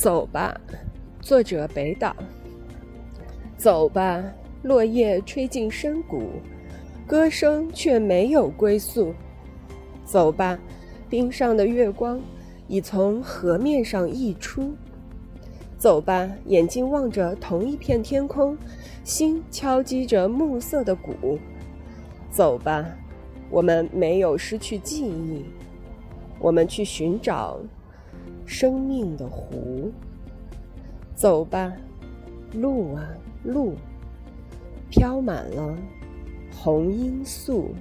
走吧，作者北岛。走吧，落叶吹进深谷，歌声却没有归宿。走吧，冰上的月光已从河面上溢出。走吧，眼睛望着同一片天空，心敲击着暮色的鼓。走吧，我们没有失去记忆，我们去寻找。生命的湖，走吧，路啊路，飘满了红罂粟。